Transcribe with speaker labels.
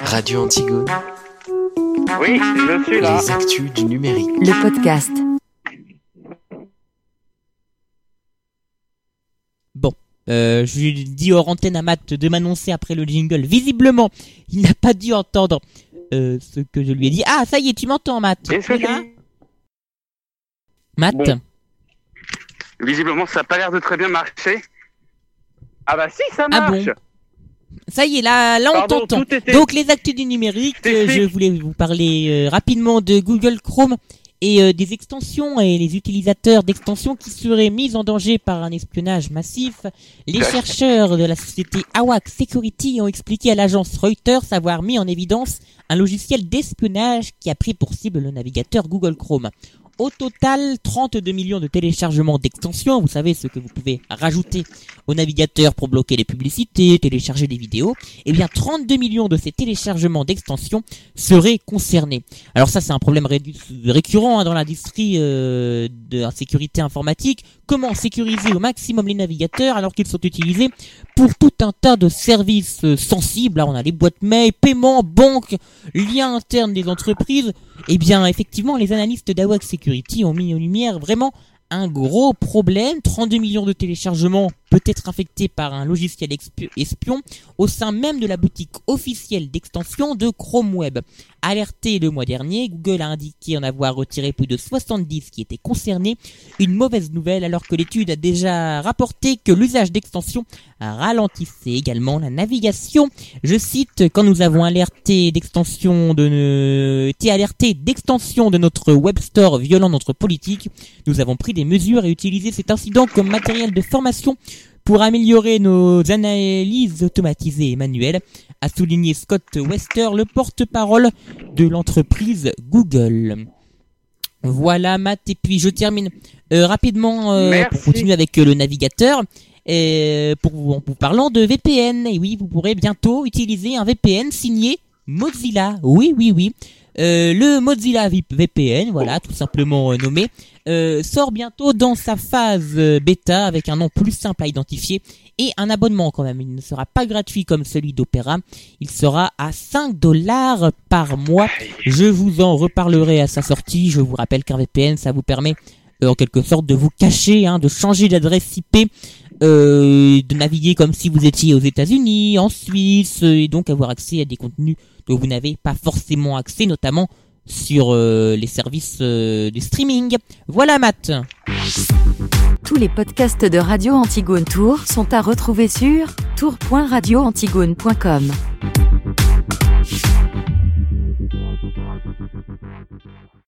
Speaker 1: Radio Antigone,
Speaker 2: Oui, je suis là.
Speaker 1: les actus du numérique.
Speaker 3: Le podcast.
Speaker 4: Bon, euh, je lui dis hors antenne à Matt de m'annoncer après le jingle. Visiblement, il n'a pas dû entendre euh, ce que je lui ai dit. Ah, ça y est, tu m'entends, Matt
Speaker 2: Est-ce que
Speaker 4: là Matt
Speaker 2: Bon. Visiblement, ça n'a pas l'air de très bien marcher. Ah bah si, ça
Speaker 4: Ah
Speaker 2: marche.
Speaker 4: bon Ça y est, là, là on
Speaker 2: Pardon,
Speaker 4: t'entend.
Speaker 2: était-
Speaker 4: Donc les actus du numérique, euh, je voulais vous parler euh, rapidement de Google Chrome et euh, des extensions et les utilisateurs d'extensions qui seraient mis en danger par un espionnage massif. Les chercheurs de la société Awak Security ont expliqué à l'agence Reuters avoir mis en évidence un logiciel d'espionnage qui a pris pour cible le navigateur Google Chrome. Au total, 32 millions de téléchargements d'extensions, vous savez ce que vous pouvez rajouter au navigateur pour bloquer les publicités, télécharger des vidéos, eh bien 32 millions de ces téléchargements d'extensions seraient concernés. Alors ça c'est un problème récurrent hein, dans l'industrie euh, de la sécurité informatique. Comment sécuriser au maximum les navigateurs alors qu'ils sont utilisés pour tout un tas de services euh, sensibles. Là on a les boîtes mail, paiements, banques, liens internes des entreprises. Eh bien effectivement les analystes d'Awak Security ont mis en lumière vraiment un gros problème. 32 millions de téléchargements peut être infectés par un logiciel espion au sein même de la boutique officielle d'extension de Chrome Web. Alerté le mois dernier, Google a indiqué en avoir retiré plus de 70 qui étaient concernés. Une mauvaise nouvelle alors que l'étude a déjà rapporté que l'usage d'extensions ralentissait également la navigation. Je cite, quand nous avons alerté d'extension de, été alerté d'extension de notre web store violant notre politique, nous avons pris des mesures et utilisé cet incident comme matériel de formation pour améliorer nos analyses automatisées et manuelles, a souligné Scott Wester, le porte-parole de l'entreprise Google. Voilà Matt, et puis je termine euh, rapidement euh, pour continuer avec euh, le navigateur. euh, pour vous, en vous parlant de VPN, et oui, vous pourrez bientôt utiliser un VPN signé Mozilla. Oui, oui, oui. Euh, le Mozilla VPN, voilà, tout simplement euh, nommé, euh, sort bientôt dans sa phase euh, bêta avec un nom plus simple à identifier et un abonnement quand même. Il ne sera pas gratuit comme celui d'Opera. Il sera à 5 dollars par mois. Je vous en reparlerai à sa sortie. Je vous rappelle qu'un VPN, ça vous permet en quelque sorte de vous cacher, hein, de changer d'adresse IP, euh, de naviguer comme si vous étiez aux États-Unis, en Suisse, euh, et donc avoir accès à des contenus dont vous n'avez pas forcément accès, notamment sur euh, les services euh, de streaming. Voilà Matt.
Speaker 3: Tous les podcasts de Radio Antigone Tour sont à retrouver sur tour.radioantigone.com.